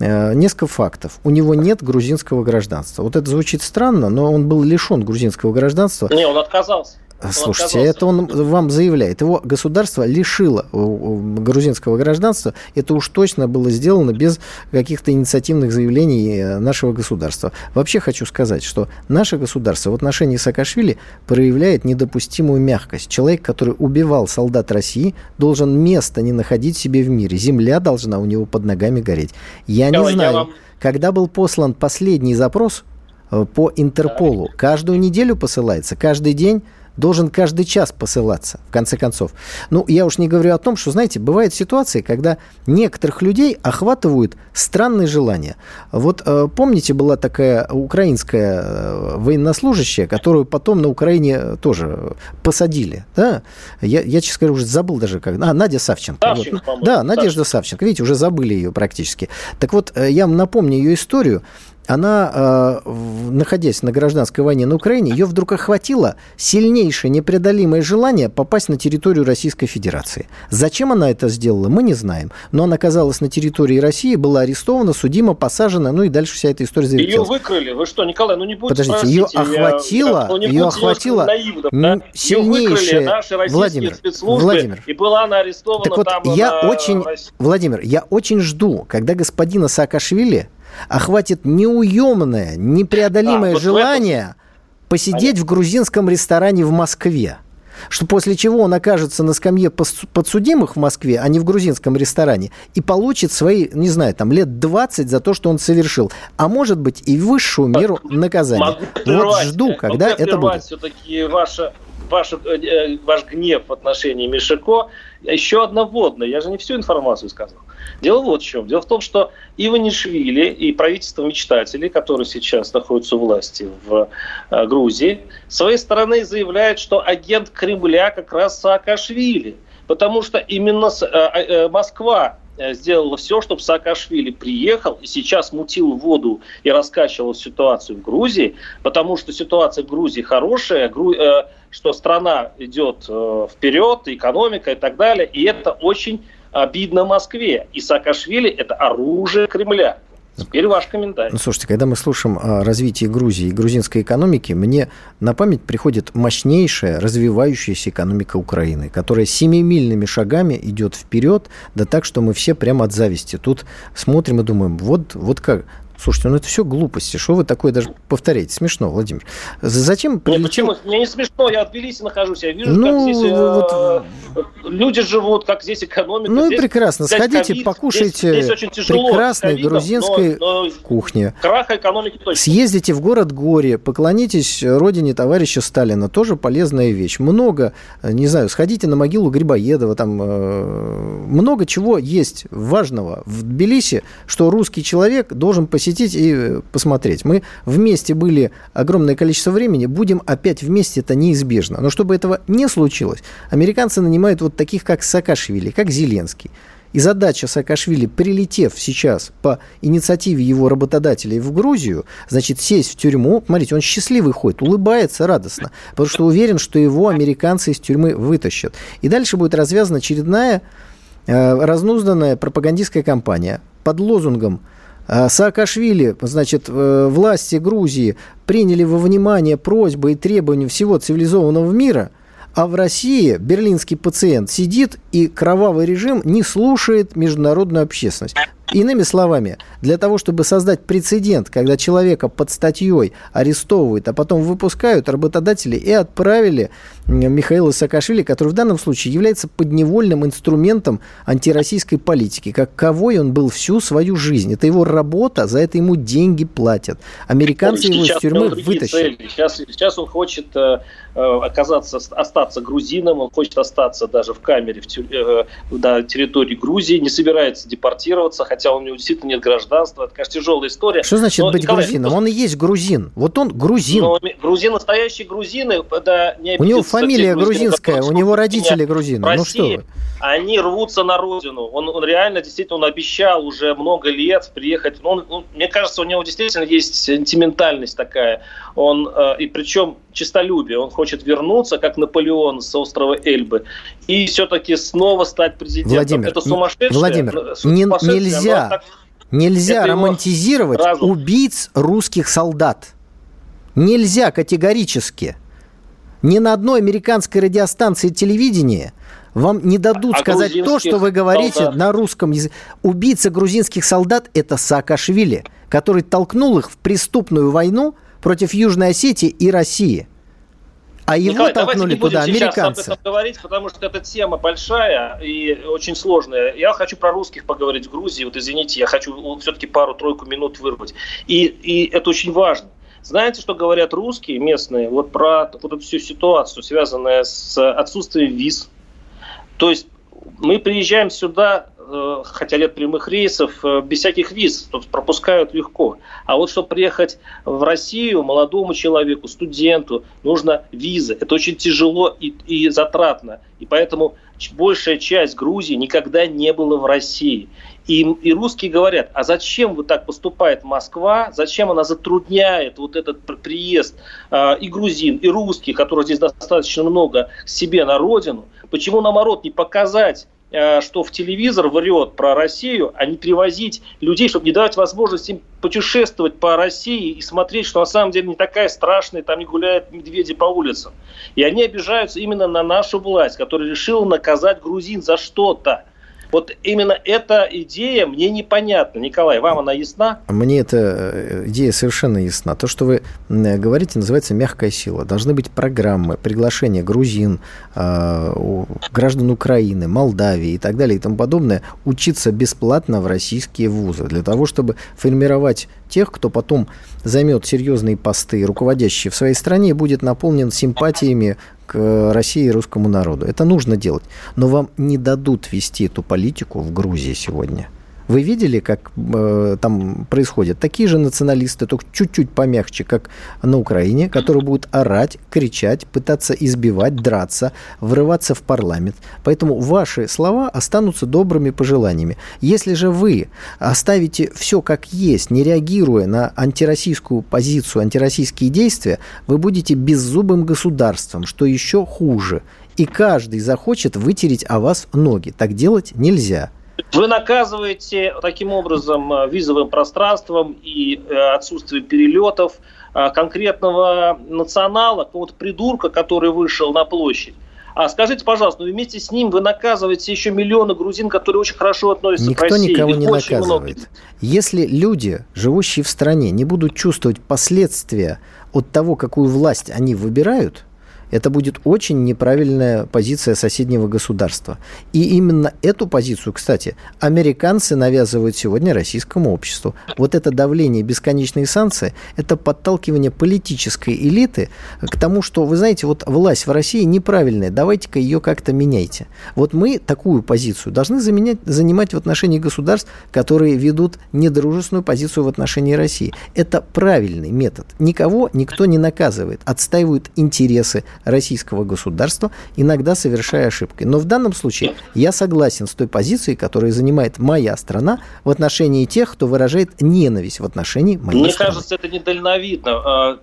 Э, несколько фактов. У него нет грузинского гражданства. Вот это звучит странно, но он был лишен грузинского гражданства. Не, он отказался. Слушайте, это он вам заявляет. Его государство лишило грузинского гражданства. Это уж точно было сделано без каких-то инициативных заявлений э, нашего государства. Вообще хочу сказать, что наше государство в отношении Саакашвили проявляет недопустимую мягкость. Человек, который убивал солдат России, должен место не находить себе в мире. Земля должна у него под ногами гореть. Я не знаю, вам... когда был послан последний запрос э, по Интерполу, каждую неделю посылается, каждый день должен каждый час посылаться, в конце концов. Ну, я уж не говорю о том, что, знаете, бывают ситуации, когда некоторых людей охватывают странные желания. Вот э, помните, была такая украинская э, военнослужащая, которую потом на Украине тоже посадили, да? Я, я честно говоря, уже забыл даже как. А, Надя Савченко. Савченко вот. Да, Надежда Савченко. Видите, уже забыли ее практически. Так вот, э, я вам напомню ее историю она, э, находясь на гражданской войне на Украине, ее вдруг охватило сильнейшее непреодолимое желание попасть на территорию Российской Федерации. Зачем она это сделала, мы не знаем. Но она оказалась на территории России, была арестована, судима, посажена, ну и дальше вся эта история завертелась. Ее выкрыли? Вы что, Николай, ну не будете Подождите, ее охватило, я, ее охватило наивно, да? сильнейшее... наши Владимир, Владимир, и была она арестована так вот, там я на... очень, Владимир, я очень жду, когда господина Саакашвили охватит неуемное, непреодолимое а, желание этом... посидеть Понятно. в грузинском ресторане в Москве. Что после чего он окажется на скамье подсудимых в Москве, а не в грузинском ресторане, и получит свои, не знаю, там лет 20 за то, что он совершил. А может быть и высшую меру наказания. Могу вот жду, когда это будет. все-таки ваша ваш, э, ваш гнев в отношении Мишико. Еще одна вводная. Я же не всю информацию сказал. Дело вот в чем. Дело в том, что Иванишвили и правительство мечтателей, которые сейчас находятся у власти в э, Грузии, с своей стороны заявляют, что агент Кремля как раз Саакашвили. Потому что именно э, Москва сделала все, чтобы Саакашвили приехал и сейчас мутил воду и раскачивал ситуацию в Грузии, потому что ситуация в Грузии хорошая, что страна идет э, вперед, экономика и так далее, и это очень обидно Москве. И Саакашвили – это оружие Кремля. Теперь ваш комментарий. Ну, слушайте, когда мы слушаем о развитии Грузии и грузинской экономики, мне на память приходит мощнейшая развивающаяся экономика Украины, которая семимильными шагами идет вперед, да так, что мы все прямо от зависти. Тут смотрим и думаем, вот, вот как, Слушайте, ну это все глупости. Что вы такое даже повторяете? Смешно, Владимир. Зачем прилетел... Нет, почему? Мне не смешно, я в Тбилиси нахожусь. Я вижу, ну, как здесь э, вот... люди живут, как здесь экономика. Ну и прекрасно. Сходите, COVID. покушайте здесь, здесь очень тяжело прекрасной ковидом, грузинской но, но кухни. Краха экономики точно. Съездите в город Горе, поклонитесь родине товарища Сталина. Тоже полезная вещь. Много, не знаю, сходите на могилу Грибоедова. Там э, много чего есть важного в Тбилиси, что русский человек должен посетить посетить и э, посмотреть. Мы вместе были огромное количество времени, будем опять вместе, это неизбежно. Но чтобы этого не случилось, американцы нанимают вот таких, как Саакашвили, как Зеленский. И задача Саакашвили, прилетев сейчас по инициативе его работодателей в Грузию, значит, сесть в тюрьму. Смотрите, он счастливый ходит, улыбается радостно, потому что уверен, что его американцы из тюрьмы вытащат. И дальше будет развязана очередная э, разнузданная пропагандистская кампания под лозунгом Саакашвили, значит, э, власти Грузии приняли во внимание просьбы и требования всего цивилизованного мира, а в России берлинский пациент сидит и кровавый режим не слушает международную общественность. Иными словами, для того, чтобы создать прецедент, когда человека под статьей арестовывают, а потом выпускают, работодатели и отправили Михаила Саакашвили, который в данном случае является подневольным инструментом антироссийской политики. как кого он был всю свою жизнь. Это его работа, за это ему деньги платят. Американцы его из тюрьмы вытащат. Сейчас, сейчас он хочет э, э, оказаться, остаться грузином, он хочет остаться даже в камере в тюр... э, на территории Грузии, не собирается депортироваться, хотя хотя у него действительно нет гражданства. Это, конечно, тяжелая история. Что значит но, быть Николай, грузином? Он и есть грузин. Вот он грузин. Но грузин, настоящие грузины, да, не У него фамилия грузинская, у него родители грузины. России, ну что вы? Они рвутся на родину. Он, он реально, действительно, он обещал уже много лет приехать. Он, он, мне кажется, у него действительно есть сентиментальность такая. Он, э, и причем честолюбие. Он хочет вернуться, как Наполеон с острова Эльбы, и все-таки снова стать президентом. Владимир, Это сумасшедшее. Владимир, не, нельзя, так... нельзя романтизировать убийц русских солдат. Нельзя категорически. Ни на одной американской радиостанции телевидения вам не дадут а сказать то, что вы говорите солдат. на русском языке. Убийца грузинских солдат – это Саакашвили, который толкнул их в преступную войну против Южной Осетии и России. А его Николай, толкнули туда американцы. об этом говорить, потому что эта тема большая и очень сложная. Я хочу про русских поговорить в Грузии. Вот извините, я хочу все-таки пару-тройку минут вырвать. И, и это очень важно. Знаете, что говорят русские местные вот про вот эту всю ситуацию, связанную с отсутствием виз то есть мы приезжаем сюда, хотя нет прямых рейсов, э, без всяких виз, то пропускают легко. А вот чтобы приехать в Россию молодому человеку, студенту, нужно виза. Это очень тяжело и, и затратно. И поэтому большая часть Грузии никогда не была в России. И, и русские говорят, а зачем вот так поступает Москва, зачем она затрудняет вот этот приезд э, и грузин, и русских, которых здесь достаточно много, себе на родину – Почему, наоборот, не показать э, что в телевизор врет про Россию, а не привозить людей, чтобы не давать возможность им путешествовать по России и смотреть, что на самом деле не такая страшная, там не гуляют медведи по улицам. И они обижаются именно на нашу власть, которая решила наказать грузин за что-то. Вот именно эта идея мне непонятна. Николай, вам она ясна? Мне эта э, идея совершенно ясна. То, что вы говорите, называется мягкая сила. Должны быть программы, приглашения грузин, э, граждан Украины, Молдавии и так далее и тому подобное учиться бесплатно в российские вузы для того, чтобы формировать тех, кто потом займет серьезные посты, руководящие в своей стране, и будет наполнен симпатиями к России и русскому народу. Это нужно делать. Но вам не дадут вести эту политику в Грузии сегодня – вы видели, как э, там происходит? Такие же националисты, только чуть-чуть помягче, как на Украине, которые будут орать, кричать, пытаться избивать, драться, врываться в парламент. Поэтому ваши слова останутся добрыми пожеланиями. Если же вы оставите все как есть, не реагируя на антироссийскую позицию, антироссийские действия, вы будете беззубым государством, что еще хуже. И каждый захочет вытереть о вас ноги. Так делать нельзя. Вы наказываете таким образом э, визовым пространством и э, отсутствием перелетов э, конкретного национала, какого-то придурка, который вышел на площадь. А скажите, пожалуйста, ну вместе с ним вы наказываете еще миллионы грузин, которые очень хорошо относятся Никто к России. Никто никого не наказывает. Много. Если люди, живущие в стране, не будут чувствовать последствия от того, какую власть они выбирают – это будет очень неправильная позиция соседнего государства. И именно эту позицию, кстати, американцы навязывают сегодня российскому обществу. Вот это давление, бесконечные санкции, это подталкивание политической элиты к тому, что, вы знаете, вот власть в России неправильная, давайте-ка ее как-то меняйте. Вот мы такую позицию должны заменять, занимать в отношении государств, которые ведут недружественную позицию в отношении России. Это правильный метод. Никого никто не наказывает, отстаивают интересы российского государства, иногда совершая ошибки. Но в данном случае я согласен с той позицией, которую занимает моя страна в отношении тех, кто выражает ненависть в отношении моей Мне страны. кажется, это недальновидно, а,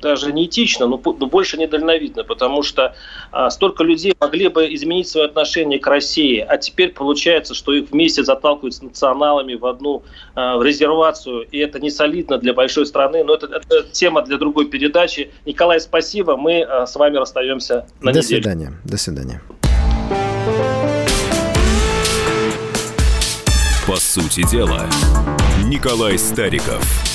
даже не этично, но больше недальновидно, потому что а, столько людей могли бы изменить свое отношение к России, а теперь получается, что их вместе заталкивают с националами в одну а, в резервацию, и это не солидно для большой страны, но это, это тема для другой передачи. Николай, спасибо, мы с вами вами расстаемся на До неделю. свидания. До свидания. По сути дела, Николай Стариков –